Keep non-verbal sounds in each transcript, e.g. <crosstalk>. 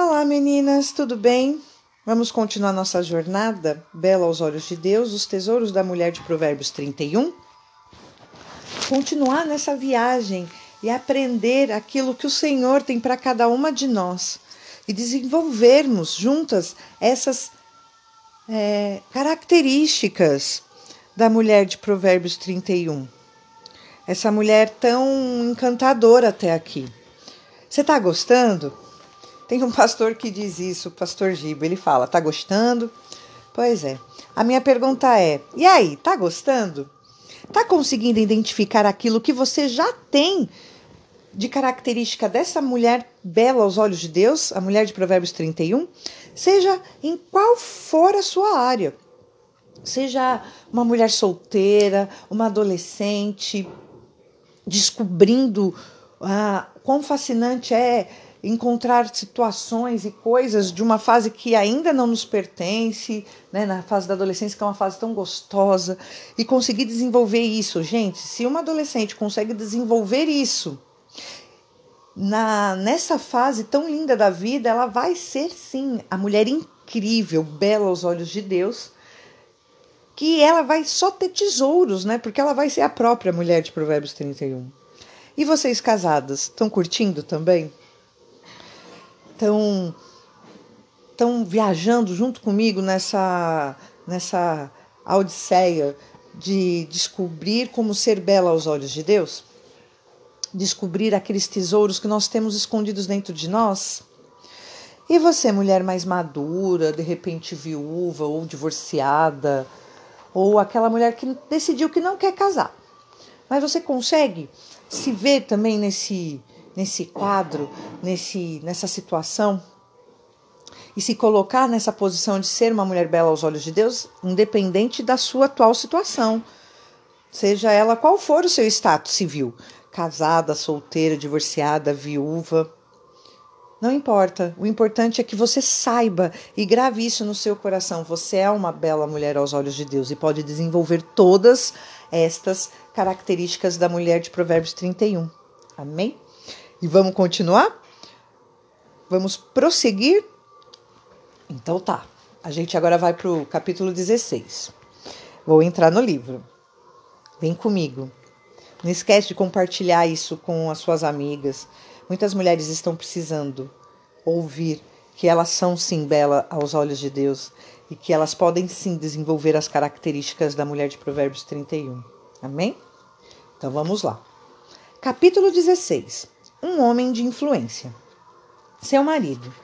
Olá meninas, tudo bem? Vamos continuar nossa jornada, Bela aos Olhos de Deus, os tesouros da mulher de Provérbios 31? Continuar nessa viagem e aprender aquilo que o Senhor tem para cada uma de nós e desenvolvermos juntas essas é, características da mulher de Provérbios 31. Essa mulher tão encantadora até aqui. Você está gostando? Tem um pastor que diz isso, o pastor Giba. Ele fala: Tá gostando? Pois é. A minha pergunta é: e aí, tá gostando? Tá conseguindo identificar aquilo que você já tem de característica dessa mulher bela aos olhos de Deus, a mulher de Provérbios 31? Seja em qual for a sua área. Seja uma mulher solteira, uma adolescente, descobrindo ah, quão fascinante é encontrar situações e coisas de uma fase que ainda não nos pertence, né, na fase da adolescência, que é uma fase tão gostosa, e conseguir desenvolver isso. Gente, se uma adolescente consegue desenvolver isso na nessa fase tão linda da vida, ela vai ser sim a mulher incrível, bela aos olhos de Deus, que ela vai só ter tesouros, né? Porque ela vai ser a própria mulher de Provérbios 31. E vocês casadas, estão curtindo também? Estão estão viajando junto comigo nessa nessa odisseia de descobrir como ser bela aos olhos de Deus? Descobrir aqueles tesouros que nós temos escondidos dentro de nós? E você, mulher mais madura, de repente viúva ou divorciada, ou aquela mulher que decidiu que não quer casar. Mas você consegue se ver também nesse nesse quadro, nesse nessa situação e se colocar nessa posição de ser uma mulher bela aos olhos de Deus, independente da sua atual situação, seja ela qual for o seu status civil, casada, solteira, divorciada, viúva, não importa. O importante é que você saiba e grave isso no seu coração. Você é uma bela mulher aos olhos de Deus e pode desenvolver todas estas características da mulher de Provérbios 31. Amém? E vamos continuar? Vamos prosseguir? Então tá. A gente agora vai para o capítulo 16. Vou entrar no livro. Vem comigo. Não esquece de compartilhar isso com as suas amigas Muitas mulheres estão precisando ouvir que elas são sim bela aos olhos de Deus e que elas podem sim desenvolver as características da mulher de Provérbios 31. Amém? Então vamos lá. Capítulo 16. Um homem de influência. Seu marido.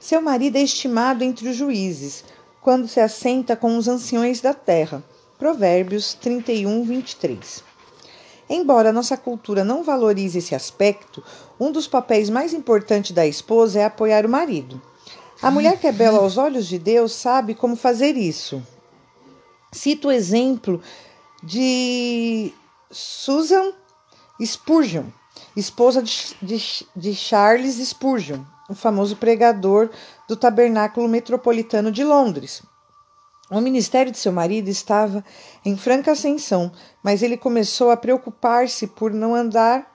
Seu marido é estimado entre os juízes, quando se assenta com os anciões da terra. Provérbios 31, 23. Embora nossa cultura não valorize esse aspecto, um dos papéis mais importantes da esposa é apoiar o marido. A mulher que é bela aos olhos de Deus sabe como fazer isso. Cito o exemplo de Susan Spurgeon, esposa de, de, de Charles Spurgeon, o famoso pregador do Tabernáculo Metropolitano de Londres. O ministério de seu marido estava em franca ascensão, mas ele começou a preocupar-se por não andar,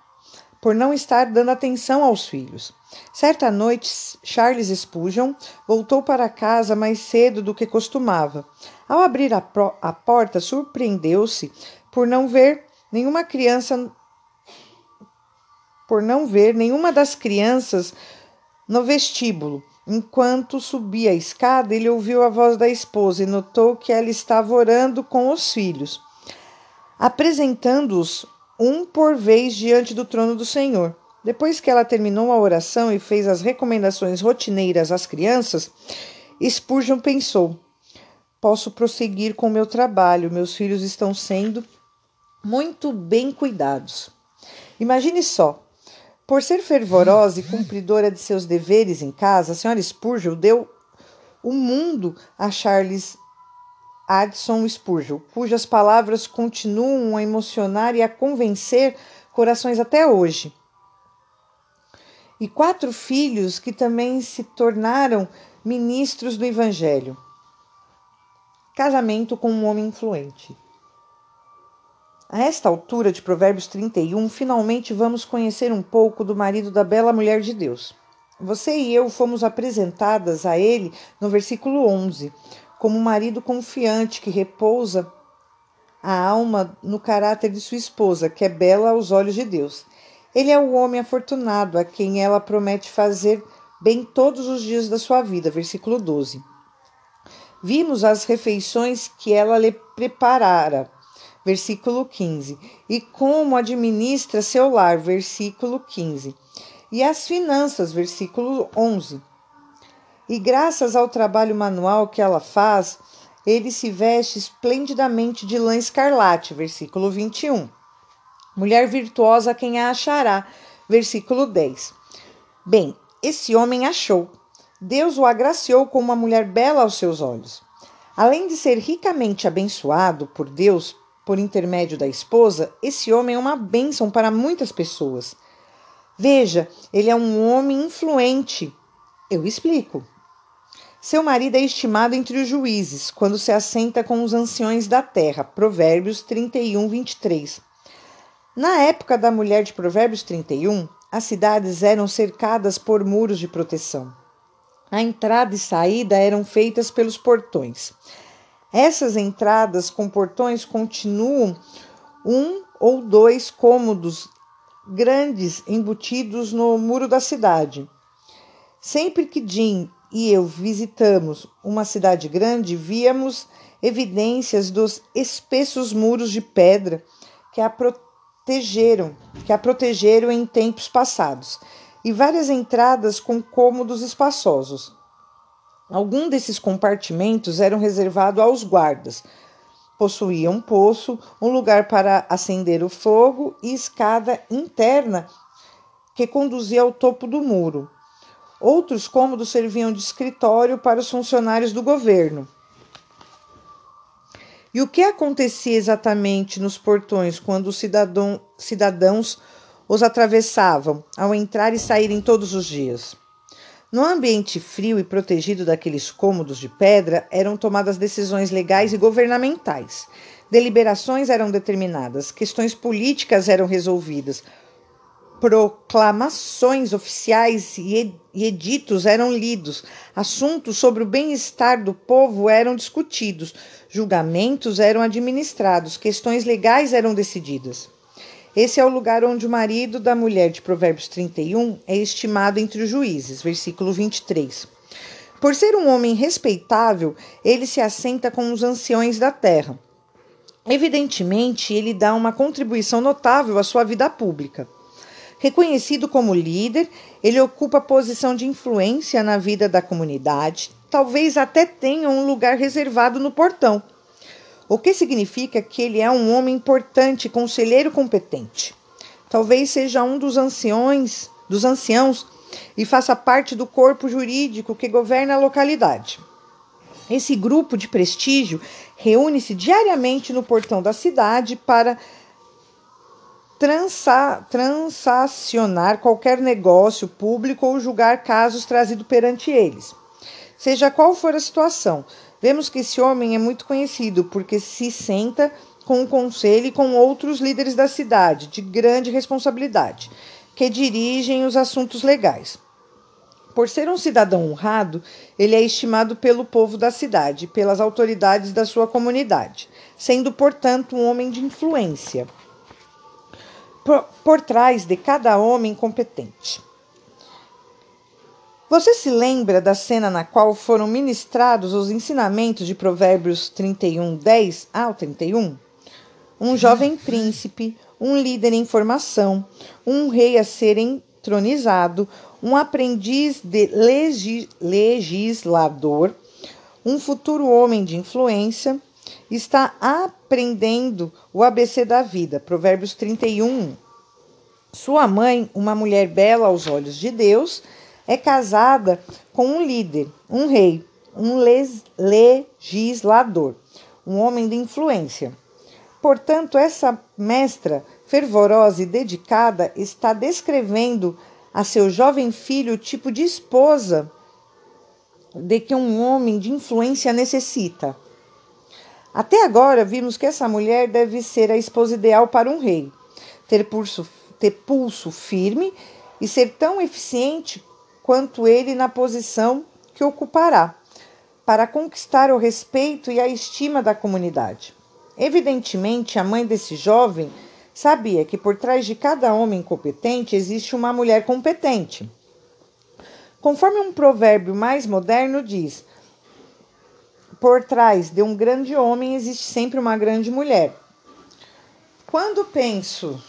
por não estar dando atenção aos filhos. Certa noite, Charles Spurgeon voltou para casa mais cedo do que costumava. Ao abrir a, a porta, surpreendeu-se por não ver nenhuma criança por não ver nenhuma das crianças no vestíbulo. Enquanto subia a escada, ele ouviu a voz da esposa e notou que ela estava orando com os filhos, apresentando-os um por vez diante do trono do Senhor. Depois que ela terminou a oração e fez as recomendações rotineiras às crianças, Spurgeon pensou: Posso prosseguir com o meu trabalho, meus filhos estão sendo muito bem cuidados. Imagine só, por ser fervorosa e cumpridora de seus deveres em casa, a senhora Spurgeon deu o mundo a Charles Addison Spurgeon, cujas palavras continuam a emocionar e a convencer corações até hoje. E quatro filhos que também se tornaram ministros do Evangelho. Casamento com um homem influente. A esta altura de Provérbios 31, finalmente vamos conhecer um pouco do marido da bela mulher de Deus. Você e eu fomos apresentadas a ele no versículo 11, como um marido confiante que repousa a alma no caráter de sua esposa, que é bela aos olhos de Deus. Ele é o homem afortunado a quem ela promete fazer bem todos os dias da sua vida. Versículo 12. Vimos as refeições que ela lhe preparara. Versículo 15. E como administra seu lar. Versículo 15. E as finanças. Versículo 11. E graças ao trabalho manual que ela faz, ele se veste esplendidamente de lã escarlate. Versículo 21. Mulher virtuosa, quem a achará? Versículo 10. Bem, esse homem achou. Deus o agraciou com uma mulher bela aos seus olhos. Além de ser ricamente abençoado por Deus por intermédio da esposa, esse homem é uma bênção para muitas pessoas. Veja, ele é um homem influente. Eu explico. Seu marido é estimado entre os juízes, quando se assenta com os anciões da terra. Provérbios 31, 23. Na época da mulher de Provérbios 31, as cidades eram cercadas por muros de proteção. A entrada e saída eram feitas pelos portões. Essas entradas com portões continuam um ou dois cômodos grandes embutidos no muro da cidade. Sempre que Jim e eu visitamos uma cidade grande, víamos evidências dos espessos muros de pedra que a protegeram, que a protegeram em tempos passados, e várias entradas com cômodos espaçosos. Alguns desses compartimentos eram reservados aos guardas. Possuía um poço, um lugar para acender o fogo e escada interna que conduzia ao topo do muro. Outros cômodos serviam de escritório para os funcionários do governo. E o que acontecia exatamente nos portões quando os cidadão, cidadãos os atravessavam ao entrar e saírem todos os dias? No ambiente frio e protegido daqueles cômodos de pedra eram tomadas decisões legais e governamentais. Deliberações eram determinadas, questões políticas eram resolvidas, proclamações oficiais e editos eram lidos, assuntos sobre o bem-estar do povo eram discutidos, julgamentos eram administrados, questões legais eram decididas. Esse é o lugar onde o marido da mulher de Provérbios 31 é estimado entre os juízes, versículo 23. Por ser um homem respeitável, ele se assenta com os anciões da terra. Evidentemente, ele dá uma contribuição notável à sua vida pública. Reconhecido como líder, ele ocupa posição de influência na vida da comunidade, talvez até tenha um lugar reservado no portão. O que significa que ele é um homem importante, conselheiro competente. Talvez seja um dos anciões, dos anciãos e faça parte do corpo jurídico que governa a localidade. Esse grupo de prestígio reúne-se diariamente no portão da cidade para transa, transacionar qualquer negócio público ou julgar casos trazidos perante eles. Seja qual for a situação, vemos que esse homem é muito conhecido porque se senta com o conselho e com outros líderes da cidade, de grande responsabilidade, que dirigem os assuntos legais. Por ser um cidadão honrado, ele é estimado pelo povo da cidade pelas autoridades da sua comunidade, sendo, portanto, um homem de influência por, por trás de cada homem competente. Você se lembra da cena na qual foram ministrados os ensinamentos de Provérbios 31, 10 ao 31? Um jovem príncipe, um líder em formação, um rei a ser entronizado, um aprendiz de legi legislador, um futuro homem de influência, está aprendendo o ABC da vida. Provérbios 31. Sua mãe, uma mulher bela aos olhos de Deus, é casada com um líder, um rei, um legislador, um homem de influência. Portanto, essa mestra fervorosa e dedicada está descrevendo a seu jovem filho o tipo de esposa de que um homem de influência necessita. Até agora vimos que essa mulher deve ser a esposa ideal para um rei, ter pulso, ter pulso firme e ser tão eficiente quanto ele na posição que ocupará, para conquistar o respeito e a estima da comunidade. Evidentemente, a mãe desse jovem sabia que por trás de cada homem competente existe uma mulher competente. Conforme um provérbio mais moderno diz, por trás de um grande homem existe sempre uma grande mulher. Quando penso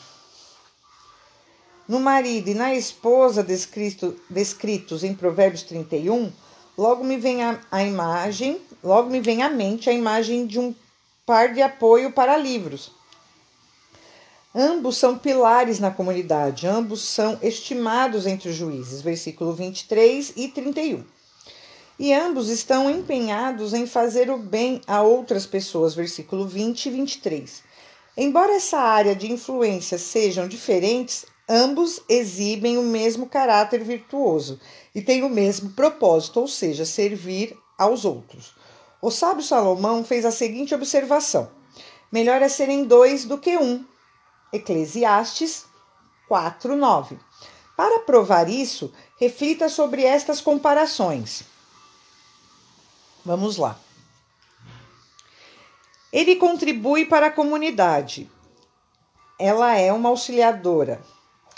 no marido e na esposa descrito, descritos em Provérbios 31, logo me vem a, a imagem, logo me vem à mente a imagem de um par de apoio para livros. Ambos são pilares na comunidade, ambos são estimados entre os juízes, versículo 23 e 31 e ambos estão empenhados em fazer o bem a outras pessoas, versículo 20 e 23. Embora essa área de influência sejam diferentes, ambos exibem o mesmo caráter virtuoso e têm o mesmo propósito, ou seja, servir aos outros. O sábio Salomão fez a seguinte observação: melhor é serem dois do que um. Eclesiastes 4, 9. Para provar isso, reflita sobre estas comparações. Vamos lá. Ele contribui para a comunidade. Ela é uma auxiliadora.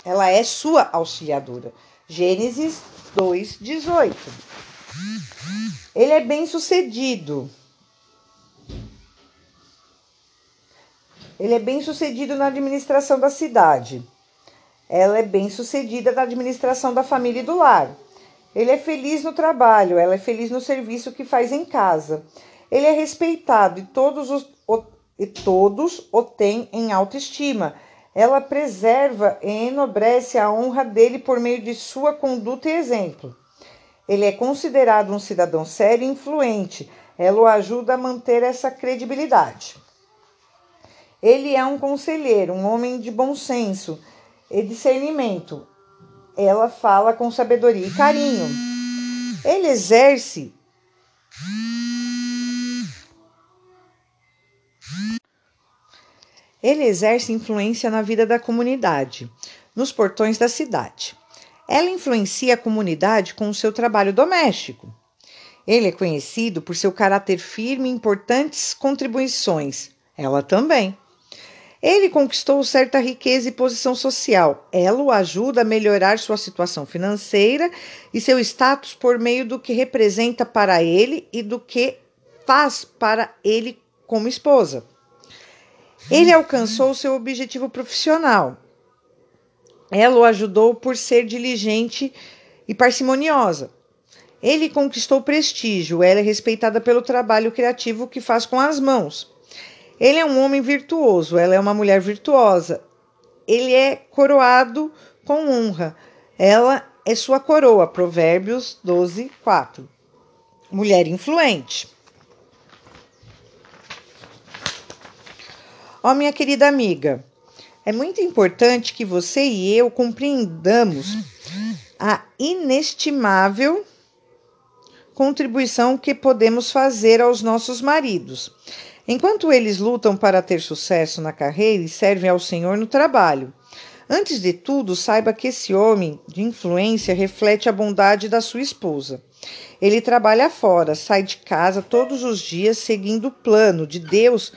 Ela é sua auxiliadora. Gênesis 2:18. Ele é bem-sucedido. Ele é bem-sucedido na administração da cidade. Ela é bem-sucedida na administração da família e do lar. Ele é feliz no trabalho, ela é feliz no serviço que faz em casa. Ele é respeitado e todos, os, o, e todos o têm em autoestima. Ela preserva e enobrece a honra dele por meio de sua conduta e exemplo. Ele é considerado um cidadão sério e influente. Ela o ajuda a manter essa credibilidade. Ele é um conselheiro, um homem de bom senso e discernimento ela fala com sabedoria e carinho. Ele exerce Ele exerce influência na vida da comunidade, nos portões da cidade. Ela influencia a comunidade com o seu trabalho doméstico. Ele é conhecido por seu caráter firme e importantes contribuições. Ela também. Ele conquistou certa riqueza e posição social. Ela o ajuda a melhorar sua situação financeira e seu status por meio do que representa para ele e do que faz para ele como esposa. Ele alcançou seu objetivo profissional. Ela o ajudou por ser diligente e parcimoniosa. Ele conquistou prestígio, ela é respeitada pelo trabalho criativo que faz com as mãos. Ele é um homem virtuoso, ela é uma mulher virtuosa. Ele é coroado com honra. Ela é sua coroa. Provérbios 12, 4. Mulher influente. Ó, oh, minha querida amiga, é muito importante que você e eu compreendamos a inestimável contribuição que podemos fazer aos nossos maridos. Enquanto eles lutam para ter sucesso na carreira e servem ao Senhor no trabalho. Antes de tudo, saiba que esse homem de influência reflete a bondade da sua esposa. Ele trabalha fora, sai de casa todos os dias seguindo o plano de Deus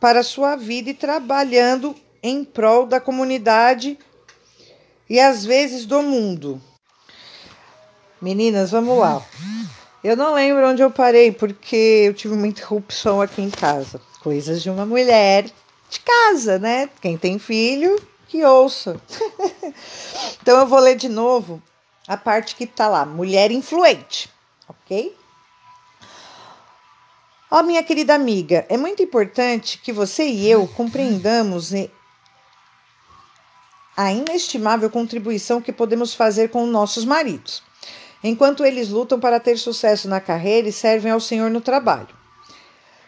para sua vida e trabalhando em prol da comunidade e às vezes do mundo. Meninas, vamos lá. Eu não lembro onde eu parei, porque eu tive uma interrupção aqui em casa. Coisas de uma mulher de casa, né? Quem tem filho, que ouça. <laughs> então eu vou ler de novo a parte que tá lá, mulher influente, ok? Ó, oh, minha querida amiga, é muito importante que você e eu compreendamos a inestimável contribuição que podemos fazer com nossos maridos enquanto eles lutam para ter sucesso na carreira e servem ao Senhor no trabalho.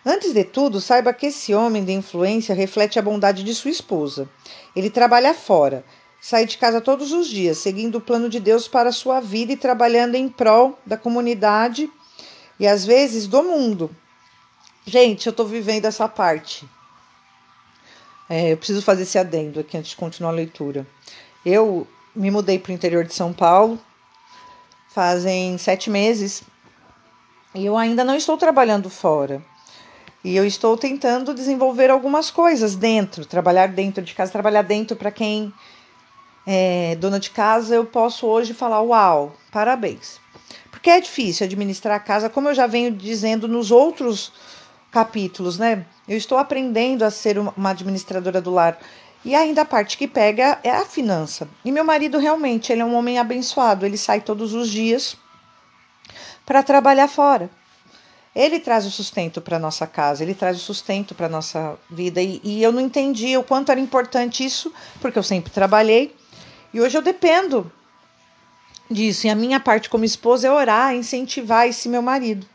Antes de tudo, saiba que esse homem de influência reflete a bondade de sua esposa. Ele trabalha fora, sai de casa todos os dias, seguindo o plano de Deus para a sua vida e trabalhando em prol da comunidade e às vezes do mundo. Gente, eu estou vivendo essa parte. É, eu preciso fazer esse adendo aqui antes de continuar a leitura. Eu me mudei para o interior de São Paulo fazem sete meses e eu ainda não estou trabalhando fora. E eu estou tentando desenvolver algumas coisas dentro, trabalhar dentro de casa, trabalhar dentro para quem é dona de casa, eu posso hoje falar: uau, parabéns. Porque é difícil administrar a casa, como eu já venho dizendo nos outros capítulos, né? Eu estou aprendendo a ser uma administradora do lar. E ainda a parte que pega é a finança. E meu marido realmente, ele é um homem abençoado, ele sai todos os dias para trabalhar fora. Ele traz o sustento para nossa casa, ele traz o sustento para nossa vida. E, e, eu não entendi o quanto era importante isso, porque eu sempre trabalhei e hoje eu dependo disso. E a minha parte como esposa é orar, incentivar esse meu marido.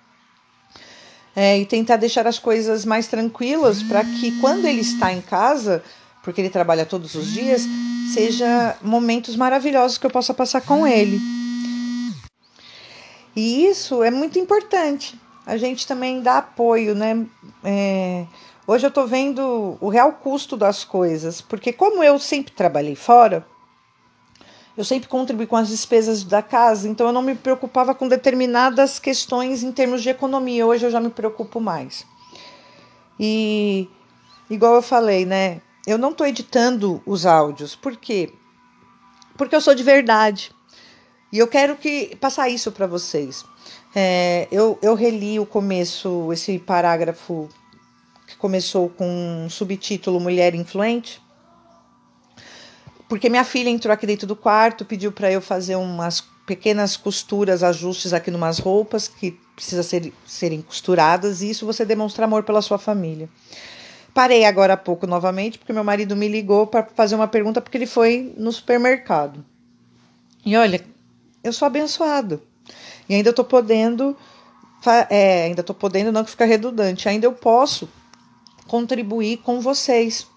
É, e tentar deixar as coisas mais tranquilas para que quando ele está em casa, porque ele trabalha todos os dias, seja momentos maravilhosos que eu possa passar com ele. E isso é muito importante a gente também dá apoio, né? É, hoje eu estou vendo o real custo das coisas, porque como eu sempre trabalhei fora, eu sempre contribuí com as despesas da casa, então eu não me preocupava com determinadas questões em termos de economia. Hoje eu já me preocupo mais. E igual eu falei, né? Eu não estou editando os áudios, por quê? Porque eu sou de verdade. E eu quero que passar isso para vocês. É, eu, eu reli o começo, esse parágrafo que começou com um subtítulo Mulher Influente, porque minha filha entrou aqui dentro do quarto, pediu para eu fazer umas pequenas costuras, ajustes aqui numas roupas que precisa ser, serem costuradas, e isso você demonstra amor pela sua família. Parei agora há pouco novamente, porque meu marido me ligou para fazer uma pergunta, porque ele foi no supermercado. E olha, eu sou abençoado. E ainda estou podendo, é, ainda estou podendo, não que ficar redundante, ainda eu posso contribuir com vocês.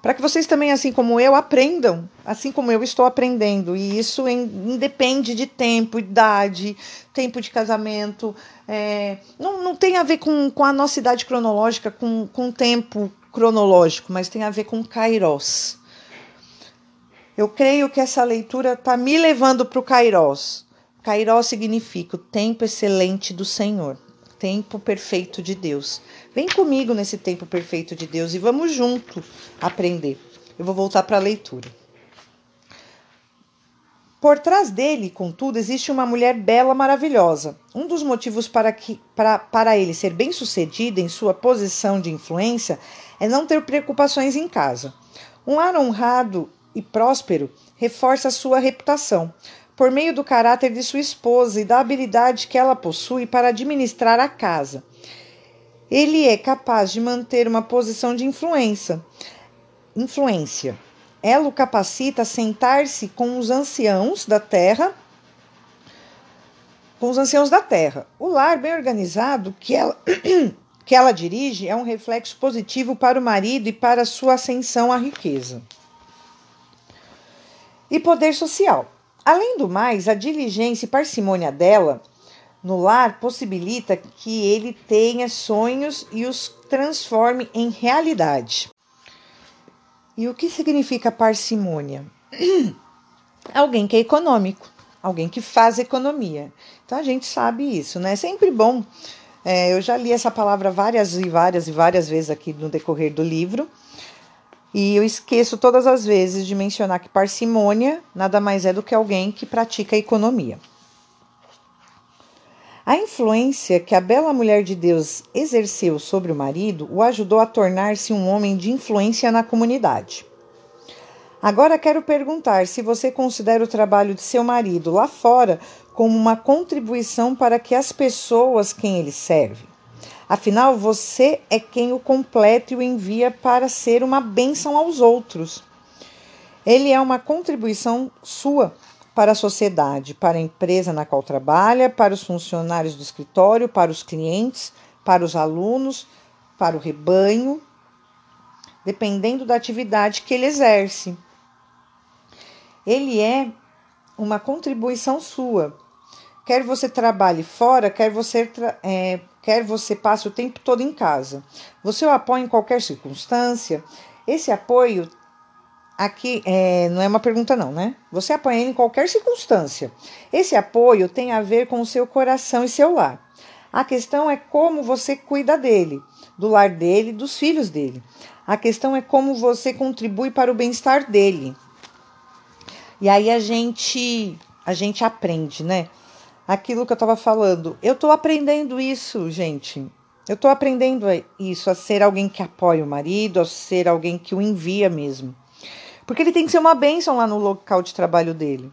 Para que vocês também, assim como eu, aprendam, assim como eu estou aprendendo. E isso independe de tempo, idade, tempo de casamento. É, não, não tem a ver com, com a nossa idade cronológica, com, com tempo cronológico, mas tem a ver com Kairos. Eu creio que essa leitura está me levando para o Kairos. Cairó significa o tempo excelente do Senhor, tempo perfeito de Deus. Vem comigo nesse tempo perfeito de Deus e vamos junto aprender. Eu vou voltar para a leitura. Por trás dele, contudo, existe uma mulher bela, maravilhosa. Um dos motivos para, que, para, para ele ser bem sucedido em sua posição de influência é não ter preocupações em casa. Um lar honrado e próspero reforça sua reputação por meio do caráter de sua esposa e da habilidade que ela possui para administrar a casa. Ele é capaz de manter uma posição de influência. Influência. Ela o capacita a sentar-se com os anciãos da terra, com os anciãos da terra. O lar bem organizado que ela <clears throat> que ela dirige é um reflexo positivo para o marido e para sua ascensão à riqueza. E poder social. Além do mais, a diligência e parcimônia dela no lar possibilita que ele tenha sonhos e os transforme em realidade. E o que significa parcimônia? <clears throat> alguém que é econômico, alguém que faz economia. Então a gente sabe isso, né? É sempre bom. É, eu já li essa palavra várias e várias e várias vezes aqui no decorrer do livro. E eu esqueço todas as vezes de mencionar que parcimônia nada mais é do que alguém que pratica economia. A influência que a bela mulher de Deus exerceu sobre o marido o ajudou a tornar-se um homem de influência na comunidade. Agora quero perguntar se você considera o trabalho de seu marido lá fora como uma contribuição para que as pessoas quem ele serve Afinal, você é quem o completa e o envia para ser uma bênção aos outros. Ele é uma contribuição sua para a sociedade, para a empresa na qual trabalha, para os funcionários do escritório, para os clientes, para os alunos, para o rebanho, dependendo da atividade que ele exerce. Ele é uma contribuição sua. Quer você trabalhe fora, quer você é, quer você passe o tempo todo em casa. Você o apoia em qualquer circunstância. Esse apoio aqui é, não é uma pergunta, não, né? Você apoia em qualquer circunstância. Esse apoio tem a ver com o seu coração e seu lar. A questão é como você cuida dele, do lar dele, dos filhos dele. A questão é como você contribui para o bem-estar dele. E aí a gente a gente aprende, né? Aquilo que eu estava falando. Eu estou aprendendo isso, gente. Eu estou aprendendo isso, a ser alguém que apoia o marido, a ser alguém que o envia mesmo. Porque ele tem que ser uma bênção lá no local de trabalho dele.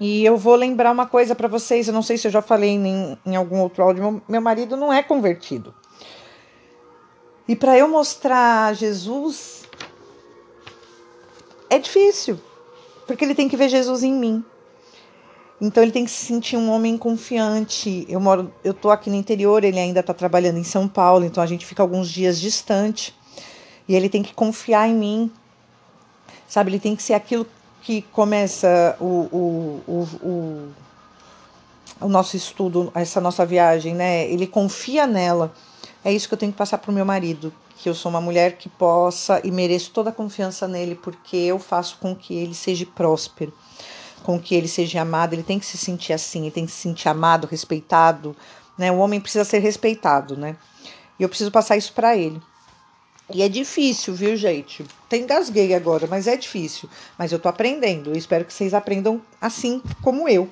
E eu vou lembrar uma coisa para vocês, eu não sei se eu já falei em, em algum outro áudio, meu marido não é convertido. E para eu mostrar Jesus é difícil, porque ele tem que ver Jesus em mim. Então ele tem que se sentir um homem confiante. Eu moro, eu tô aqui no interior, ele ainda está trabalhando em São Paulo, então a gente fica alguns dias distante. E ele tem que confiar em mim. Sabe, ele tem que ser aquilo que começa o, o, o, o, o nosso estudo, essa nossa viagem, né? Ele confia nela. É isso que eu tenho que passar para o meu marido, que eu sou uma mulher que possa e mereço toda a confiança nele, porque eu faço com que ele seja próspero com que ele seja amado, ele tem que se sentir assim, ele tem que se sentir amado, respeitado, né? O homem precisa ser respeitado, né? E eu preciso passar isso para ele. E é difícil, viu, gente? Tem engasguei agora, mas é difícil. Mas eu tô aprendendo. Eu espero que vocês aprendam assim como eu.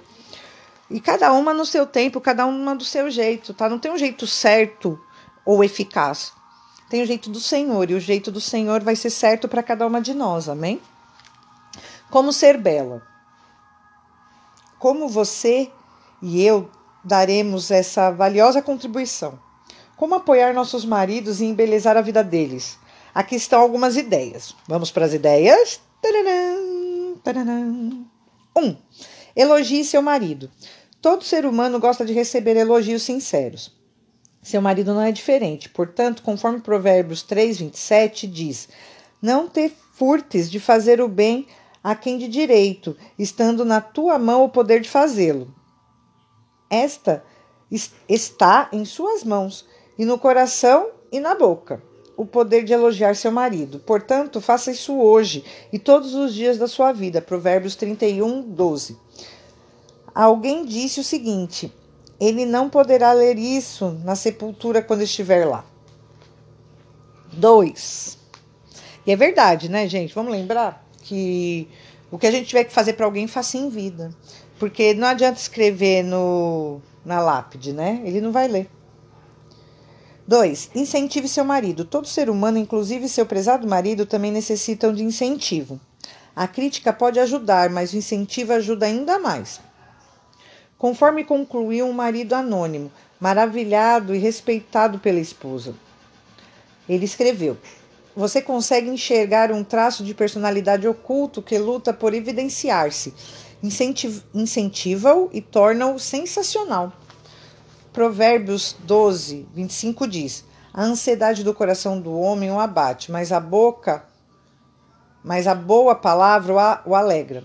E cada uma no seu tempo, cada uma do seu jeito, tá? Não tem um jeito certo ou eficaz. Tem o jeito do Senhor, e o jeito do Senhor vai ser certo para cada uma de nós, amém? Como ser bela como você e eu daremos essa valiosa contribuição. Como apoiar nossos maridos e embelezar a vida deles? Aqui estão algumas ideias. Vamos para as ideias? Um, elogie seu marido. Todo ser humano gosta de receber elogios sinceros. Seu marido não é diferente. Portanto, conforme Provérbios 3, 27 diz: Não te furtes de fazer o bem a quem de direito, estando na tua mão o poder de fazê-lo. Esta está em suas mãos, e no coração e na boca, o poder de elogiar seu marido. Portanto, faça isso hoje e todos os dias da sua vida. Provérbios 31, 12. Alguém disse o seguinte: ele não poderá ler isso na sepultura quando estiver lá. 2. E é verdade, né, gente? Vamos lembrar? que o que a gente tiver que fazer para alguém, faça em vida. Porque não adianta escrever no, na lápide, né? Ele não vai ler. 2. Incentive seu marido. Todo ser humano, inclusive seu prezado marido, também necessitam de incentivo. A crítica pode ajudar, mas o incentivo ajuda ainda mais. Conforme concluiu um marido anônimo, maravilhado e respeitado pela esposa. Ele escreveu: você consegue enxergar um traço de personalidade oculto que luta por evidenciar-se, incentiva-o e torna-o sensacional. Provérbios 12, 25 diz: A ansiedade do coração do homem o abate, mas a boca, mas a boa palavra o alegra.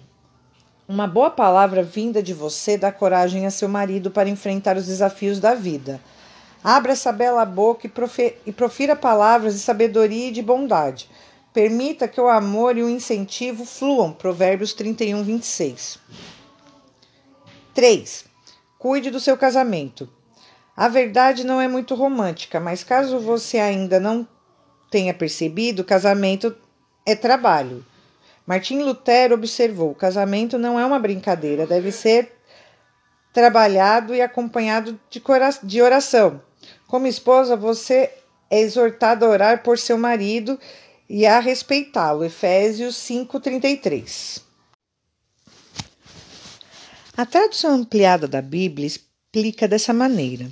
Uma boa palavra vinda de você dá coragem a seu marido para enfrentar os desafios da vida. Abra essa bela boca e profira palavras de sabedoria e de bondade. Permita que o amor e o incentivo fluam. Provérbios 31, 26. 3. Cuide do seu casamento. A verdade não é muito romântica, mas caso você ainda não tenha percebido, casamento é trabalho. Martim Lutero observou: casamento não é uma brincadeira, deve ser trabalhado e acompanhado de oração. Como esposa, você é exortada a orar por seu marido e a respeitá-lo. Efésios 5:33. A tradução ampliada da Bíblia explica dessa maneira: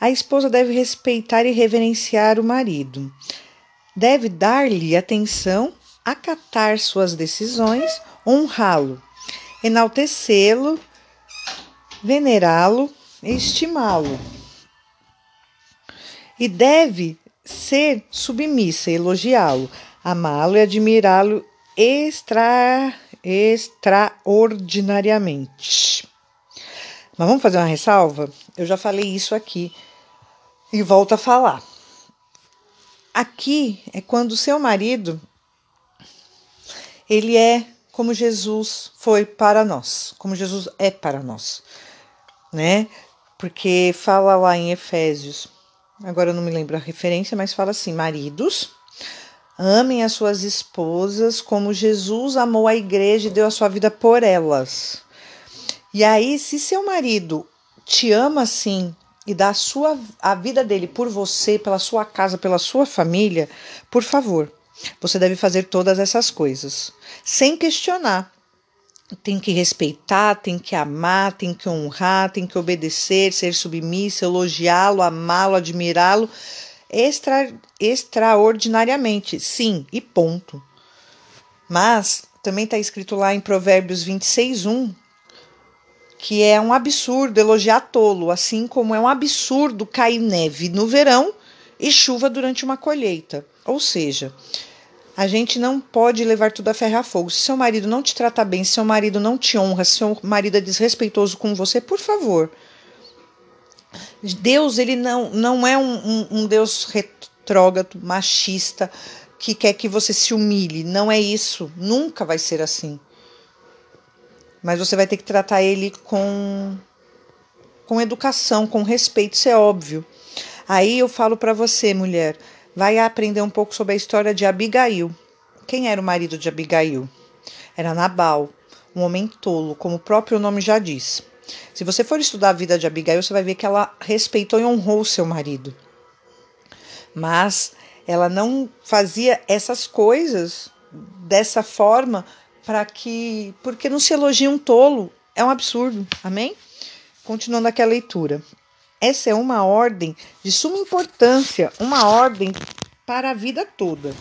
a esposa deve respeitar e reverenciar o marido, deve dar-lhe atenção, acatar suas decisões, honrá-lo, enaltecê-lo, venerá-lo, estimá-lo e deve ser submissa, elogiá-lo, amá-lo e admirá-lo extra, extraordinariamente. Mas vamos fazer uma ressalva? Eu já falei isso aqui e volto a falar. Aqui é quando o seu marido ele é como Jesus foi para nós, como Jesus é para nós, né? Porque fala lá em Efésios, agora eu não me lembro a referência, mas fala assim: maridos, amem as suas esposas como Jesus amou a igreja e deu a sua vida por elas. E aí, se seu marido te ama assim e dá a, sua, a vida dele por você, pela sua casa, pela sua família, por favor, você deve fazer todas essas coisas, sem questionar. Tem que respeitar, tem que amar, tem que honrar, tem que obedecer, ser submissa, elogiá-lo, amá-lo, admirá-lo extra, extraordinariamente. Sim, e ponto. Mas também está escrito lá em Provérbios 26, 1, que é um absurdo elogiar tolo, assim como é um absurdo cair neve no verão e chuva durante uma colheita. Ou seja, a gente não pode levar tudo a ferro a fogo. Se seu marido não te trata bem, se seu marido não te honra, se seu marido é desrespeitoso com você, por favor. Deus, ele não, não é um, um, um Deus retrógrado, machista, que quer que você se humilhe. Não é isso. Nunca vai ser assim. Mas você vai ter que tratar ele com, com educação, com respeito, isso é óbvio. Aí eu falo para você, mulher, vai aprender um pouco sobre a história de Abigail. Quem era o marido de Abigail? Era Nabal, um homem tolo, como o próprio nome já diz. Se você for estudar a vida de Abigail, você vai ver que ela respeitou e honrou seu marido. Mas ela não fazia essas coisas dessa forma para que. porque não se elogia um tolo. É um absurdo. Amém? Continuando aqui a leitura. Essa é uma ordem de suma importância, uma ordem para a vida toda.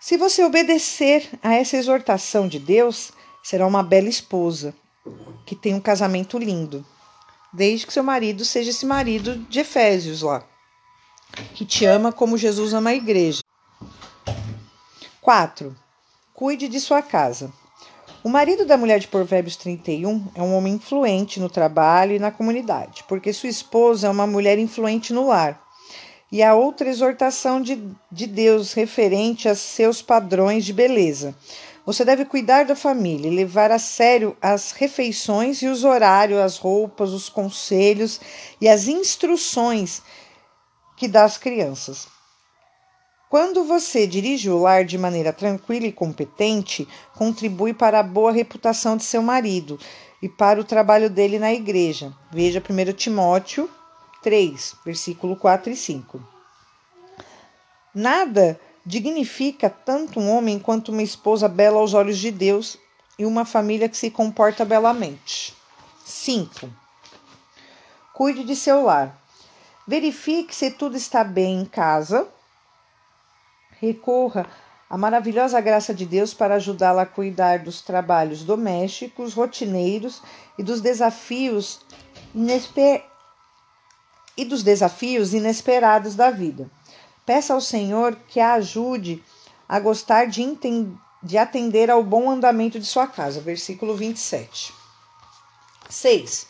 Se você obedecer a essa exortação de Deus, será uma bela esposa, que tem um casamento lindo, desde que seu marido seja esse marido de Efésios lá, que te ama como Jesus ama a igreja. 4. Cuide de sua casa. O marido da mulher de Provérbios 31 é um homem influente no trabalho e na comunidade, porque sua esposa é uma mulher influente no lar. E a outra exortação de, de Deus referente a seus padrões de beleza. Você deve cuidar da família e levar a sério as refeições e os horários, as roupas, os conselhos e as instruções que dá às crianças. Quando você dirige o lar de maneira tranquila e competente, contribui para a boa reputação de seu marido e para o trabalho dele na igreja. Veja 1 Timóteo 3, versículo 4 e 5. Nada dignifica tanto um homem quanto uma esposa bela aos olhos de Deus e uma família que se comporta belamente. 5. Cuide de seu lar. Verifique se tudo está bem em casa Recorra à maravilhosa graça de Deus para ajudá-la a cuidar dos trabalhos domésticos, rotineiros e dos desafios inesper... e dos desafios inesperados da vida. Peça ao Senhor que a ajude a gostar de, enten... de atender ao bom andamento de sua casa. Versículo 27. 6.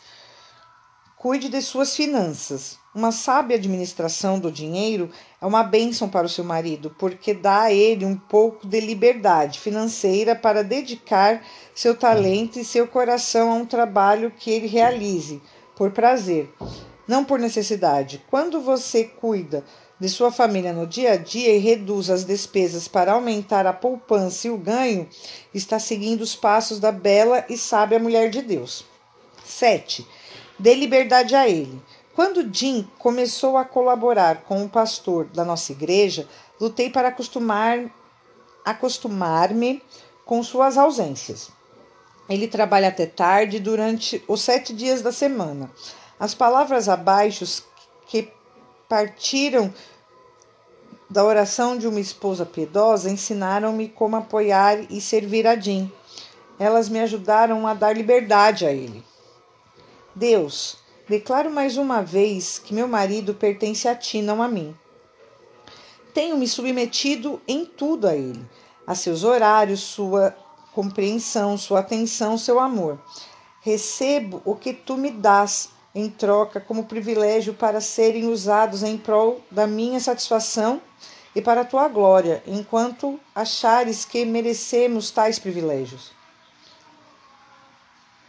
Cuide de suas finanças. Uma sábia administração do dinheiro é uma bênção para o seu marido, porque dá a ele um pouco de liberdade financeira para dedicar seu talento e seu coração a um trabalho que ele realize por prazer, não por necessidade. Quando você cuida de sua família no dia a dia e reduz as despesas para aumentar a poupança e o ganho, está seguindo os passos da bela e sábia mulher de Deus. 7. Dê liberdade a ele. Quando Jim começou a colaborar com o pastor da nossa igreja, lutei para acostumar acostumar-me com suas ausências. Ele trabalha até tarde durante os sete dias da semana. As palavras abaixo que partiram da oração de uma esposa piedosa ensinaram-me como apoiar e servir a Jim. Elas me ajudaram a dar liberdade a ele. Deus, Declaro mais uma vez que meu marido pertence a ti, não a mim. Tenho me submetido em tudo a ele, a seus horários, sua compreensão, sua atenção, seu amor. Recebo o que tu me dás em troca como privilégio para serem usados em prol da minha satisfação e para a tua glória, enquanto achares que merecemos tais privilégios.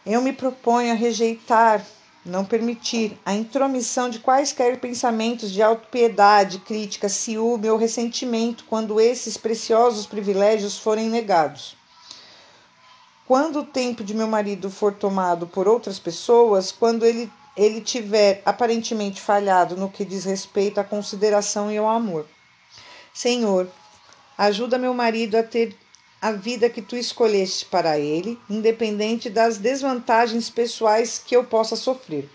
Eu me proponho a rejeitar, não permitir a intromissão de quaisquer pensamentos de autopiedade, crítica, ciúme ou ressentimento quando esses preciosos privilégios forem negados. Quando o tempo de meu marido for tomado por outras pessoas, quando ele, ele tiver aparentemente falhado no que diz respeito à consideração e ao amor. Senhor, ajuda meu marido a ter a vida que tu escolheste para ele, independente das desvantagens pessoais que eu possa sofrer.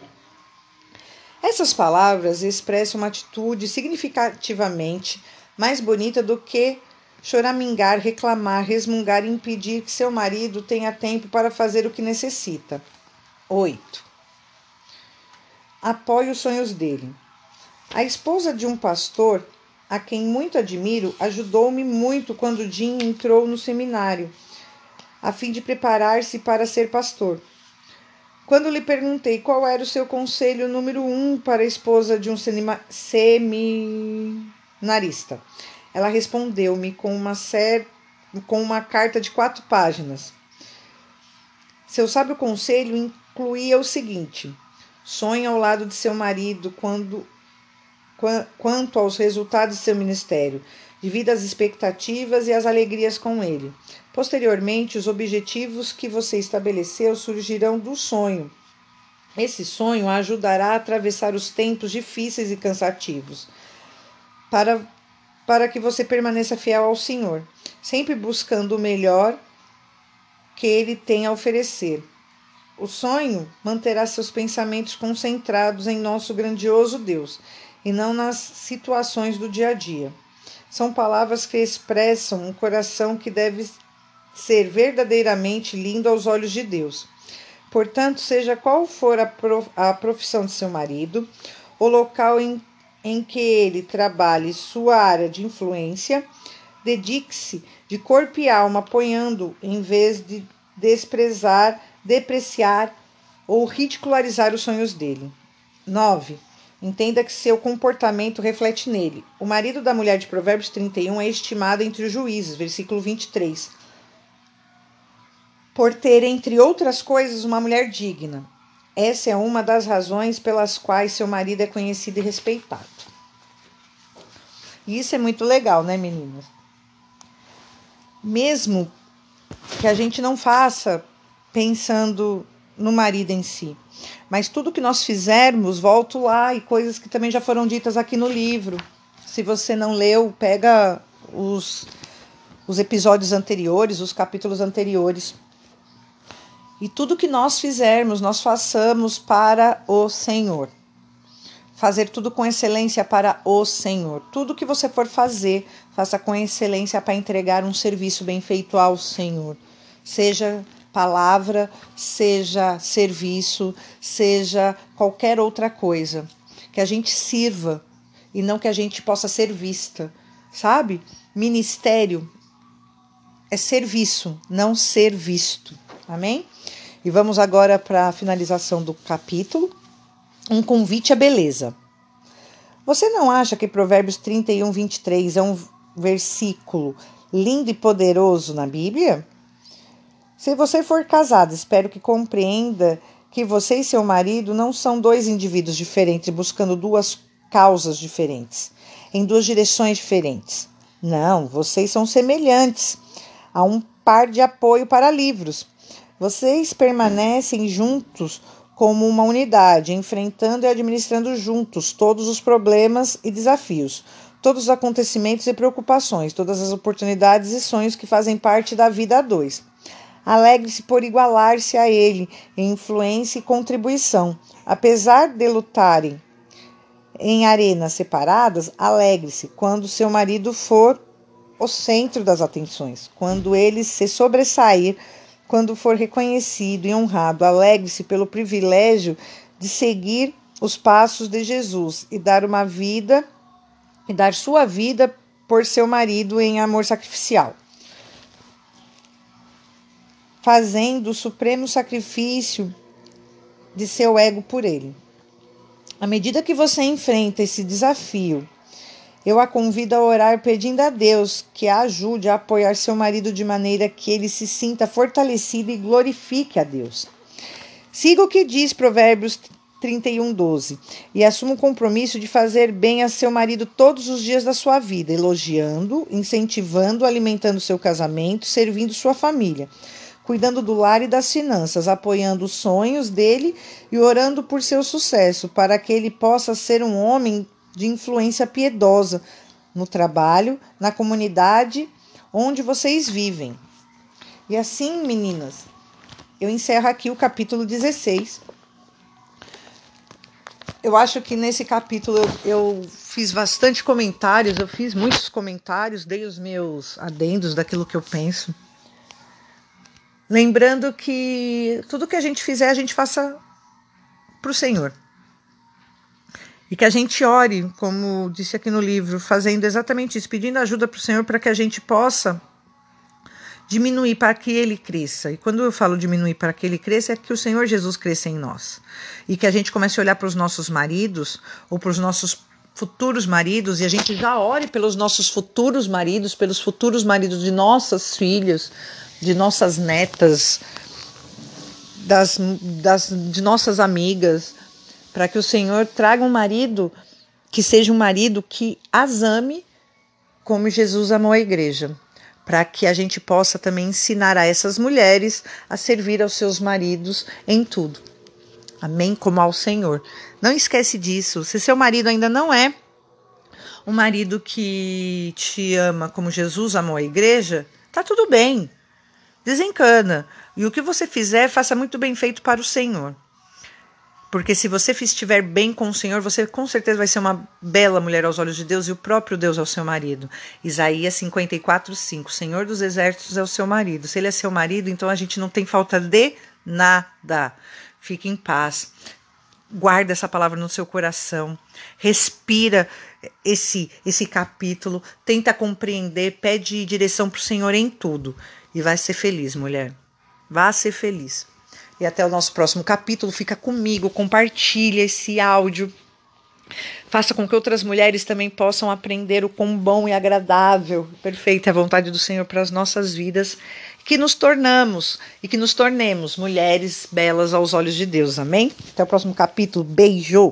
Essas palavras expressam uma atitude significativamente mais bonita do que choramingar, reclamar, resmungar e impedir que seu marido tenha tempo para fazer o que necessita. 8. Apoie os sonhos dele. A esposa de um pastor a quem muito admiro, ajudou-me muito quando Jim entrou no seminário, a fim de preparar-se para ser pastor. Quando lhe perguntei qual era o seu conselho número um para a esposa de um seminarista, ela respondeu-me com uma, ser... com uma carta de quatro páginas. Seu sábio conselho incluía o seguinte: sonhe ao lado de seu marido quando quanto aos resultados de seu ministério, devido às expectativas e às alegrias com ele. Posteriormente, os objetivos que você estabeleceu surgirão do sonho. Esse sonho a ajudará a atravessar os tempos difíceis e cansativos, para, para que você permaneça fiel ao Senhor, sempre buscando o melhor que ele tem a oferecer. O sonho manterá seus pensamentos concentrados em nosso grandioso Deus e não nas situações do dia a dia. São palavras que expressam um coração que deve ser verdadeiramente lindo aos olhos de Deus. Portanto, seja qual for a, prof, a profissão de seu marido, o local em, em que ele trabalhe sua área de influência, dedique-se de corpo e alma apoiando em vez de desprezar, depreciar ou ridicularizar os sonhos dele. 9. Entenda que seu comportamento reflete nele. O marido da mulher de Provérbios 31 é estimado entre os juízes, versículo 23, por ter, entre outras coisas, uma mulher digna. Essa é uma das razões pelas quais seu marido é conhecido e respeitado. E isso é muito legal, né, meninas? Mesmo que a gente não faça pensando no marido em si, mas tudo que nós fizermos, volto lá e coisas que também já foram ditas aqui no livro. Se você não leu, pega os, os episódios anteriores, os capítulos anteriores. E tudo que nós fizermos, nós façamos para o Senhor. Fazer tudo com excelência para o Senhor. Tudo que você for fazer, faça com excelência para entregar um serviço bem feito ao Senhor. Seja palavra, seja serviço, seja qualquer outra coisa. Que a gente sirva e não que a gente possa ser vista, sabe? Ministério é serviço, não ser visto. Amém? E vamos agora para a finalização do capítulo. Um convite à beleza. Você não acha que Provérbios 31, 23 é um versículo lindo e poderoso na Bíblia? Se você for casado, espero que compreenda que você e seu marido não são dois indivíduos diferentes buscando duas causas diferentes, em duas direções diferentes. Não, vocês são semelhantes a um par de apoio para livros. Vocês permanecem juntos como uma unidade, enfrentando e administrando juntos todos os problemas e desafios, todos os acontecimentos e preocupações, todas as oportunidades e sonhos que fazem parte da vida a dois. Alegre-se por igualar-se a ele em influência e contribuição. Apesar de lutarem em arenas separadas, alegre-se quando seu marido for o centro das atenções, quando ele se sobressair, quando for reconhecido e honrado. Alegre-se pelo privilégio de seguir os passos de Jesus e dar uma vida e dar sua vida por seu marido em amor sacrificial fazendo o supremo sacrifício de seu ego por ele. À medida que você enfrenta esse desafio eu a convido a orar pedindo a Deus que a ajude a apoiar seu marido de maneira que ele se sinta fortalecido e glorifique a Deus. Siga o que diz Provérbios 31, 12. E assuma o compromisso de fazer bem a seu marido todos os dias da sua vida, elogiando, incentivando, alimentando seu casamento, servindo sua família, cuidando do lar e das finanças, apoiando os sonhos dele e orando por seu sucesso, para que ele possa ser um homem de influência piedosa no trabalho, na comunidade onde vocês vivem. E assim, meninas, eu encerro aqui o capítulo 16 eu acho que nesse capítulo eu, eu, fiz bastante comentários, eu fiz muitos comentários, dei os meus adendos daquilo que eu penso. Lembrando que tudo que a gente fizer, a gente faça para o Senhor. E que a gente ore, como disse aqui no livro, fazendo exatamente isso, pedindo ajuda para o Senhor para que a gente possa diminuir para que ele cresça. E quando eu falo diminuir para que ele cresça, é que o Senhor Jesus cresça em nós. E que a gente comece a olhar para os nossos maridos ou para os nossos futuros maridos e a gente já ore pelos nossos futuros maridos, pelos futuros maridos de nossas filhas, de nossas netas, das, das de nossas amigas, para que o Senhor traga um marido que seja um marido que as ame como Jesus amou a igreja para que a gente possa também ensinar a essas mulheres a servir aos seus maridos em tudo. Amém? Como ao Senhor. Não esquece disso. Se seu marido ainda não é um marido que te ama como Jesus amou a igreja, tá tudo bem. Desencana. E o que você fizer, faça muito bem feito para o Senhor. Porque se você estiver bem com o Senhor, você com certeza vai ser uma bela mulher aos olhos de Deus e o próprio Deus é o seu marido. Isaías 54, 5. O Senhor dos exércitos é o seu marido. Se ele é seu marido, então a gente não tem falta de nada. Fique em paz. Guarda essa palavra no seu coração. Respira esse esse capítulo, tenta compreender, pede direção para o Senhor em tudo e vai ser feliz, mulher. Vá ser feliz. E até o nosso próximo capítulo. Fica comigo, compartilha esse áudio. Faça com que outras mulheres também possam aprender o quão bom e agradável, perfeita é a vontade do Senhor para as nossas vidas, que nos tornamos e que nos tornemos mulheres belas aos olhos de Deus. Amém? Até o próximo capítulo. Beijo!